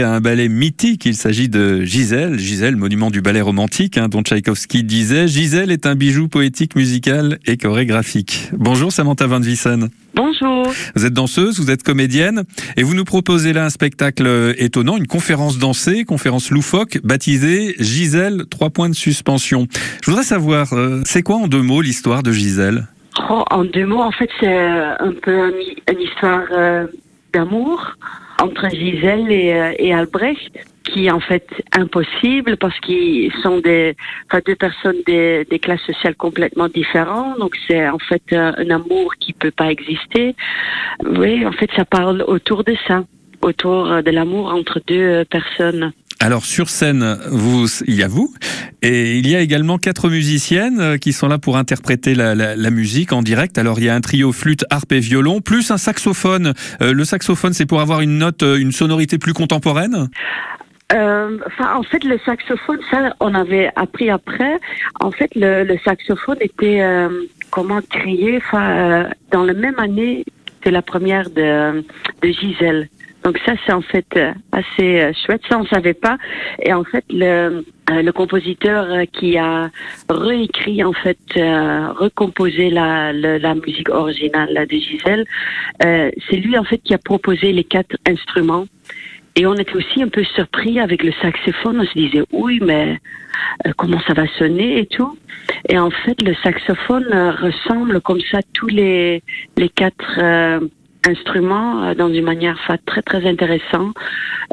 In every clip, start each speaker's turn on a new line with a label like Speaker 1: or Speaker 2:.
Speaker 1: Un ballet mythique, il s'agit de Gisèle, Gisèle, monument du ballet romantique, hein, dont Tchaïkovski disait Gisèle est un bijou poétique, musical et chorégraphique. Bonjour Samantha Van Vissen.
Speaker 2: Bonjour.
Speaker 1: Vous êtes danseuse, vous êtes comédienne et vous nous proposez là un spectacle étonnant, une conférence dansée, conférence loufoque, baptisée Gisèle, trois points de suspension. Je voudrais savoir, euh, c'est quoi en deux mots l'histoire de Gisèle?
Speaker 2: Oh, En deux mots, en fait, c'est un peu une histoire euh, d'amour entre Gisèle et, euh, et, Albrecht, qui est en fait impossible parce qu'ils sont des, enfin, deux personnes des, des, classes sociales complètement différentes. Donc c'est en fait un, un, amour qui peut pas exister. Oui, en fait, ça parle autour de ça, autour de l'amour entre deux personnes.
Speaker 1: Alors sur scène, vous, il y a vous, et il y a également quatre musiciennes euh, qui sont là pour interpréter la, la, la musique en direct. Alors il y a un trio flûte, harpe et violon, plus un saxophone. Euh, le saxophone, c'est pour avoir une note, euh, une sonorité plus contemporaine?
Speaker 2: Euh, en fait, le saxophone, ça, on avait appris après. En fait, le, le saxophone était euh, comment créé, enfin, dans la même année que la première de, de Gisèle. Donc ça, c'est en fait assez chouette. Ça, on savait pas. Et en fait, le, le compositeur qui a réécrit, en fait, euh, recomposé la, la, la, musique originale de Gisèle, euh, c'est lui, en fait, qui a proposé les quatre instruments. Et on était aussi un peu surpris avec le saxophone. On se disait, oui, mais euh, comment ça va sonner et tout. Et en fait, le saxophone ressemble comme ça tous les, les quatre instruments euh, dans une manière très très intéressante.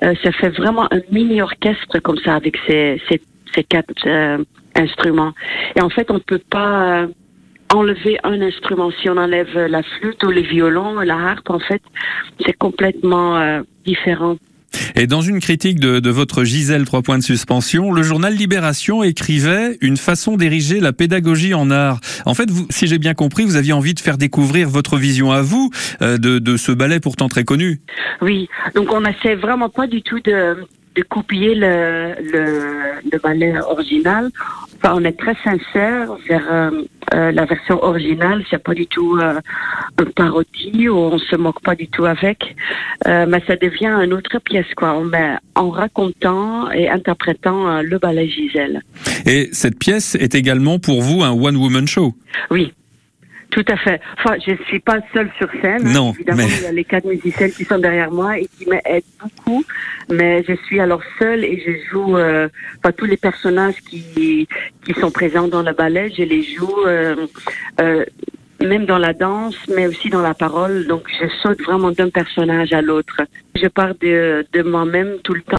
Speaker 2: Euh, ça fait vraiment un mini orchestre comme ça avec ces, ces, ces quatre euh, instruments. Et en fait, on ne peut pas enlever un instrument. Si on enlève la flûte ou le violon, la harpe, en fait, c'est complètement euh, différent.
Speaker 1: Et dans une critique de, de, votre Gisèle 3 points de suspension, le journal Libération écrivait une façon d'ériger la pédagogie en art. En fait, vous, si j'ai bien compris, vous aviez envie de faire découvrir votre vision à vous euh, de, de, ce ballet pourtant très connu.
Speaker 2: Oui, donc on n'essaie vraiment pas du tout de, de copier le, le, le, ballet original. Enfin, on est très sincère vers euh, euh, la version originale. C'est pas du tout euh, un parodie ou on se moque pas du tout avec, euh, mais ça devient une autre pièce quoi. Mais en racontant et interprétant le ballet Gisèle.
Speaker 1: Et cette pièce est également pour vous un one woman show?
Speaker 2: Oui. Tout à fait. Enfin, je ne suis pas seule sur scène.
Speaker 1: Non,
Speaker 2: Évidemment,
Speaker 1: mais...
Speaker 2: il y a les quatre musiciennes qui sont derrière moi et qui m'aident beaucoup. Mais je suis alors seule et je joue euh, enfin, tous les personnages qui, qui sont présents dans le ballet. Je les joue euh, euh, même dans la danse, mais aussi dans la parole. Donc, je saute vraiment d'un personnage à l'autre. Je pars de, de moi-même tout le temps.